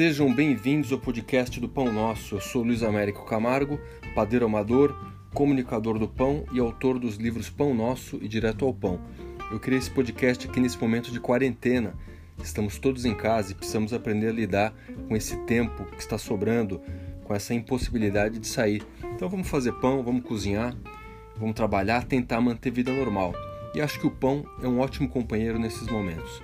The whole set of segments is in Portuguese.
Sejam bem-vindos ao podcast do Pão Nosso. Eu sou Luiz Américo Camargo, padeiro amador, comunicador do pão e autor dos livros Pão Nosso e Direto ao Pão. Eu criei esse podcast aqui nesse momento de quarentena. Estamos todos em casa e precisamos aprender a lidar com esse tempo que está sobrando, com essa impossibilidade de sair. Então vamos fazer pão, vamos cozinhar, vamos trabalhar, tentar manter vida normal. E acho que o pão é um ótimo companheiro nesses momentos.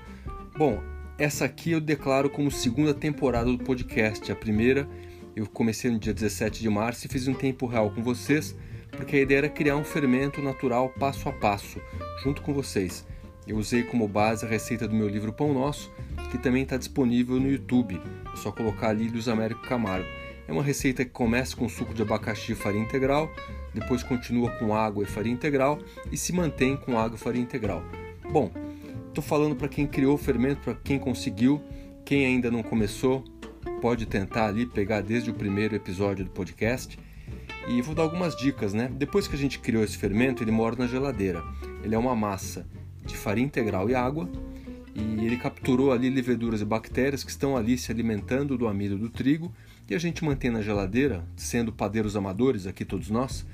Bom, essa aqui eu declaro como segunda temporada do podcast. A primeira eu comecei no dia 17 de março e fiz um tempo real com vocês, porque a ideia era criar um fermento natural passo a passo, junto com vocês. Eu usei como base a receita do meu livro Pão Nosso, que também está disponível no YouTube. É só colocar ali Luz Américo Camargo. É uma receita que começa com suco de abacaxi e farinha integral, depois continua com água e farinha integral e se mantém com água e farinha integral. Bom, Estou falando para quem criou o fermento, para quem conseguiu, quem ainda não começou, pode tentar ali pegar desde o primeiro episódio do podcast. E vou dar algumas dicas, né? Depois que a gente criou esse fermento, ele mora na geladeira. Ele é uma massa de farinha integral e água, e ele capturou ali leveduras e bactérias que estão ali se alimentando do amido do trigo, e a gente mantém na geladeira, sendo padeiros amadores aqui todos nós,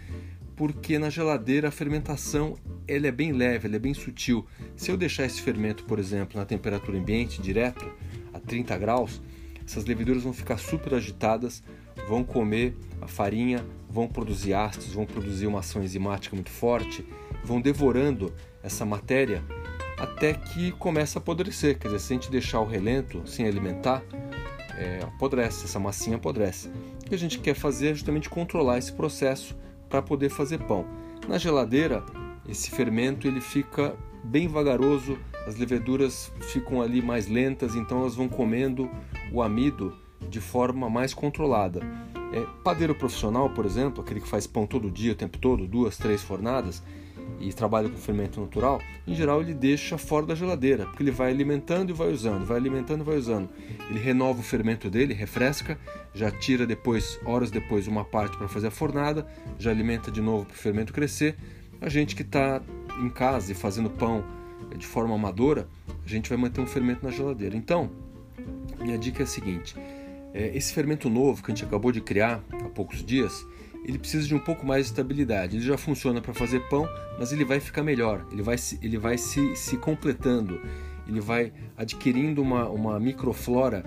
porque na geladeira a fermentação ele é bem leve, ele é bem sutil. Se eu deixar esse fermento, por exemplo, na temperatura ambiente direto, a 30 graus, essas leveduras vão ficar super agitadas, vão comer a farinha, vão produzir ácidos, vão produzir uma ação enzimática muito forte, vão devorando essa matéria até que começa a apodrecer. Quer dizer, se a gente deixar o relento sem alimentar, é, apodrece, essa massinha apodrece. O que a gente quer fazer é justamente controlar esse processo para poder fazer pão. Na geladeira, esse fermento ele fica bem vagaroso, as leveduras ficam ali mais lentas, então elas vão comendo o amido de forma mais controlada. É, padeiro profissional, por exemplo, aquele que faz pão todo dia, o tempo todo, duas, três fornadas, e trabalha com fermento natural, em geral ele deixa fora da geladeira, porque ele vai alimentando e vai usando, vai alimentando e vai usando. Ele renova o fermento dele, refresca, já tira depois, horas depois, uma parte para fazer a fornada, já alimenta de novo para o fermento crescer. A gente que está em casa e fazendo pão de forma amadora, a gente vai manter um fermento na geladeira. Então, minha dica é a seguinte: é, esse fermento novo que a gente acabou de criar há poucos dias, ele precisa de um pouco mais de estabilidade. Ele já funciona para fazer pão, mas ele vai ficar melhor, ele vai, se, ele vai se, se completando, ele vai adquirindo uma, uma microflora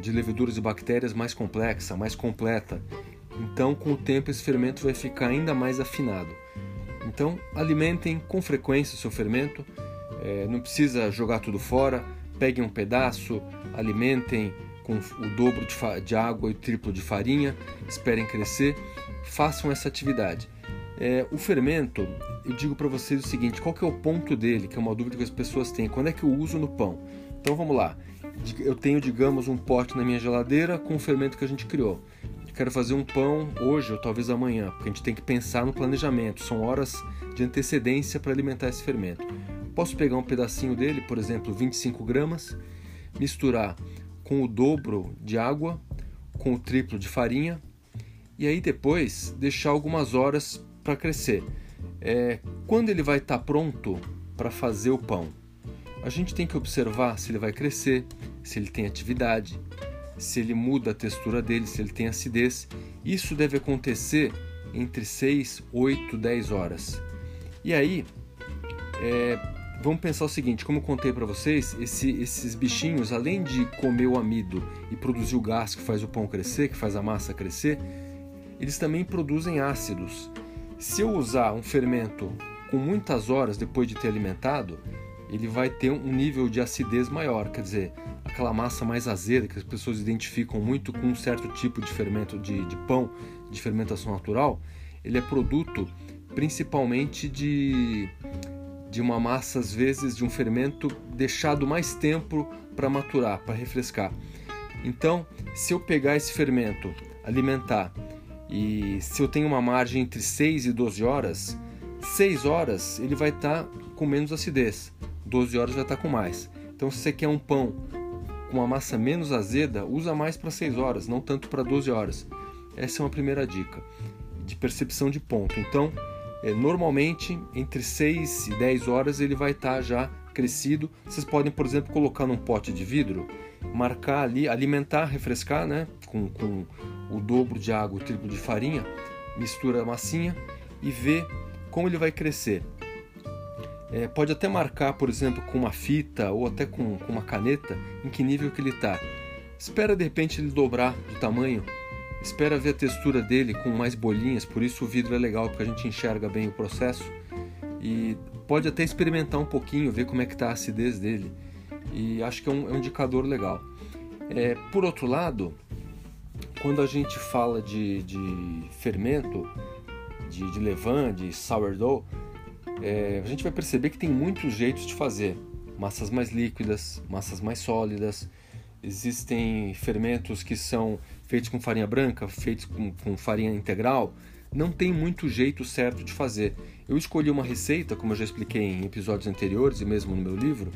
de leveduras e bactérias mais complexa, mais completa. Então, com o tempo, esse fermento vai ficar ainda mais afinado. Então, alimentem com frequência o seu fermento, é, não precisa jogar tudo fora, peguem um pedaço, alimentem com o dobro de, de água e o triplo de farinha, esperem crescer façam essa atividade. É, o fermento, eu digo para vocês o seguinte: qual que é o ponto dele, que é uma dúvida que as pessoas têm, quando é que eu uso no pão? Então vamos lá. Eu tenho, digamos, um pote na minha geladeira com o fermento que a gente criou. quero fazer um pão hoje ou talvez amanhã, porque a gente tem que pensar no planejamento, são horas de antecedência para alimentar esse fermento. Posso pegar um pedacinho dele, por exemplo, 25 gramas, misturar com o dobro de água, com o triplo de farinha e aí depois deixar algumas horas para crescer. É, quando ele vai estar tá pronto para fazer o pão, a gente tem que observar se ele vai crescer, se ele tem atividade, se ele muda a textura dele, se ele tem acidez. Isso deve acontecer entre 6, 8, 10 horas. E aí, é, vamos pensar o seguinte: como contei para vocês, esse, esses bichinhos, além de comer o amido e produzir o gás que faz o pão crescer, que faz a massa crescer, eles também produzem ácidos. Se eu usar um fermento com muitas horas depois de ter alimentado, ele vai ter um nível de acidez maior, quer dizer, aquela massa mais azeda que as pessoas identificam muito com um certo tipo de fermento de, de pão, de fermentação natural, ele é produto principalmente de, de uma massa, às vezes, de um fermento deixado mais tempo para maturar, para refrescar. Então, se eu pegar esse fermento, alimentar e se eu tenho uma margem entre 6 e 12 horas, 6 horas ele vai estar tá com menos acidez, 12 horas vai estar tá com mais. Então, se você quer um pão com uma massa menos azeda, usa mais para 6 horas, não tanto para 12 horas. Essa é uma primeira dica de percepção de ponto. Então, É, normalmente, entre 6 e 10 horas ele vai estar tá já crescido. Vocês podem, por exemplo, colocar num pote de vidro, marcar ali, alimentar, refrescar, né? Com, com o dobro de água, o triplo de farinha, mistura a massinha e ver como ele vai crescer. É, pode até marcar, por exemplo, com uma fita ou até com, com uma caneta em que nível que ele está. Espera de repente ele dobrar de tamanho. Espera ver a textura dele com mais bolinhas, por isso o vidro é legal porque a gente enxerga bem o processo. E pode até experimentar um pouquinho, ver como é que está a acidez dele. E acho que é um, é um indicador legal. É, por outro lado, quando a gente fala de, de fermento, de, de levain, de sourdough, é, a gente vai perceber que tem muitos jeitos de fazer. Massas mais líquidas, massas mais sólidas. Existem fermentos que são feitos com farinha branca, feitos com, com farinha integral. Não tem muito jeito certo de fazer. Eu escolhi uma receita, como eu já expliquei em episódios anteriores e mesmo no meu livro,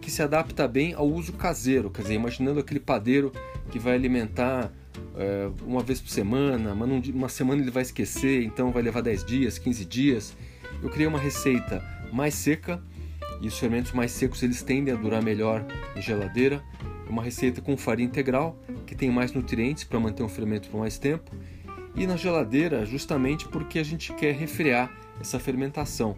que se adapta bem ao uso caseiro. Quer dizer, imaginando aquele padeiro que vai alimentar é, uma vez por semana, mas uma semana ele vai esquecer, então vai levar 10 dias, 15 dias. Eu criei uma receita mais seca e os fermentos mais secos eles tendem a durar melhor em geladeira. Uma receita com farinha integral que tem mais nutrientes para manter um fermento por mais tempo e na geladeira justamente porque a gente quer refrear essa fermentação.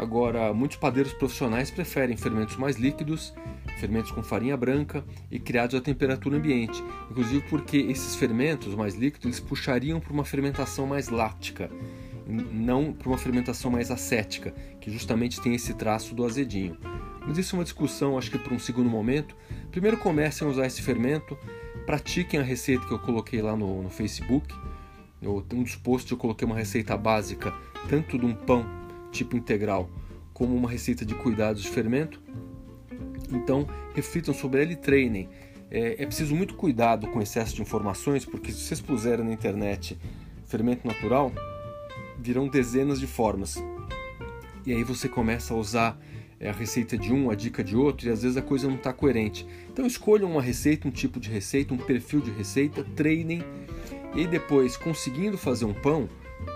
Agora, muitos padeiros profissionais preferem fermentos mais líquidos, fermentos com farinha branca e criados a temperatura ambiente, inclusive porque esses fermentos mais líquidos eles puxariam para uma fermentação mais láctica, não para uma fermentação mais acética, que justamente tem esse traço do azedinho. Mas isso é uma discussão, acho que para um segundo momento. Primeiro comecem a usar esse fermento, pratiquem a receita que eu coloquei lá no, no Facebook. Eu, um dos posts eu coloquei uma receita básica, tanto de um pão tipo integral, como uma receita de cuidados de fermento. Então, reflitam sobre ele e treinem. É, é preciso muito cuidado com excesso de informações, porque se vocês puserem na internet fermento natural, virão dezenas de formas. E aí você começa a usar é, a receita de um, a dica de outro, e às vezes a coisa não está coerente. Então escolham uma receita, um tipo de receita, um perfil de receita, treinem, e depois, conseguindo fazer um pão,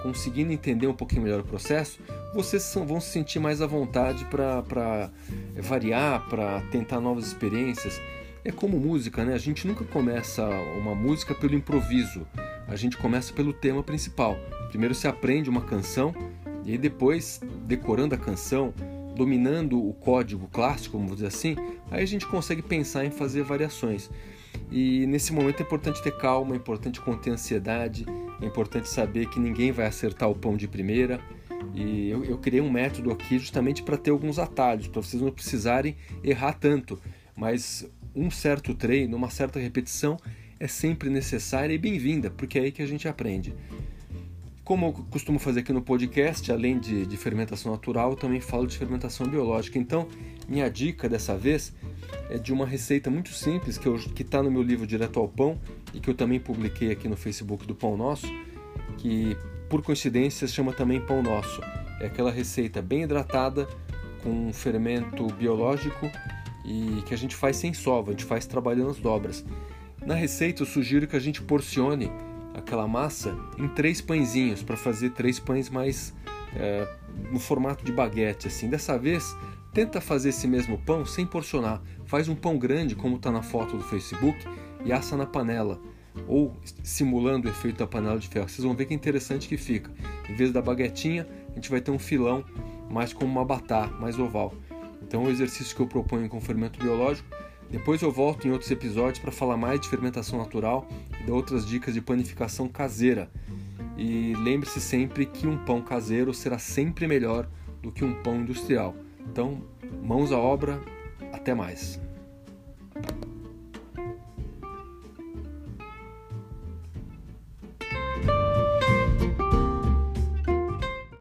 conseguindo entender um pouquinho melhor o processo, vocês vão se sentir mais à vontade para variar, para tentar novas experiências. É como música, né? A gente nunca começa uma música pelo improviso, a gente começa pelo tema principal. Primeiro se aprende uma canção e depois, decorando a canção, dominando o código clássico, vamos dizer assim, aí a gente consegue pensar em fazer variações. E nesse momento é importante ter calma, é importante conter ansiedade, é importante saber que ninguém vai acertar o pão de primeira. E eu, eu criei um método aqui justamente para ter alguns atalhos, para vocês não precisarem errar tanto. Mas um certo treino, uma certa repetição é sempre necessária e bem-vinda, porque é aí que a gente aprende. Como eu costumo fazer aqui no podcast, além de, de fermentação natural, também falo de fermentação biológica. Então, minha dica dessa vez é de uma receita muito simples que está no meu livro Direto ao Pão e que eu também publiquei aqui no Facebook do Pão Nosso, que por coincidência se chama também Pão Nosso. É aquela receita bem hidratada com fermento biológico e que a gente faz sem sova, a gente faz trabalhando as dobras. Na receita eu sugiro que a gente porcione aquela massa em três pãezinhos para fazer três pães mais é, no formato de baguete assim. Dessa vez tenta fazer esse mesmo pão sem porcionar. Faz um pão grande como está na foto do Facebook e assa na panela ou simulando o efeito da panela de ferro. Vocês vão ver que interessante que fica. Em vez da baguetinha, a gente vai ter um filão mais como uma batata, mais oval. Então, é o exercício que eu proponho com fermento biológico depois eu volto em outros episódios para falar mais de fermentação natural e dar outras dicas de panificação caseira. E lembre-se sempre que um pão caseiro será sempre melhor do que um pão industrial. Então, mãos à obra, até mais.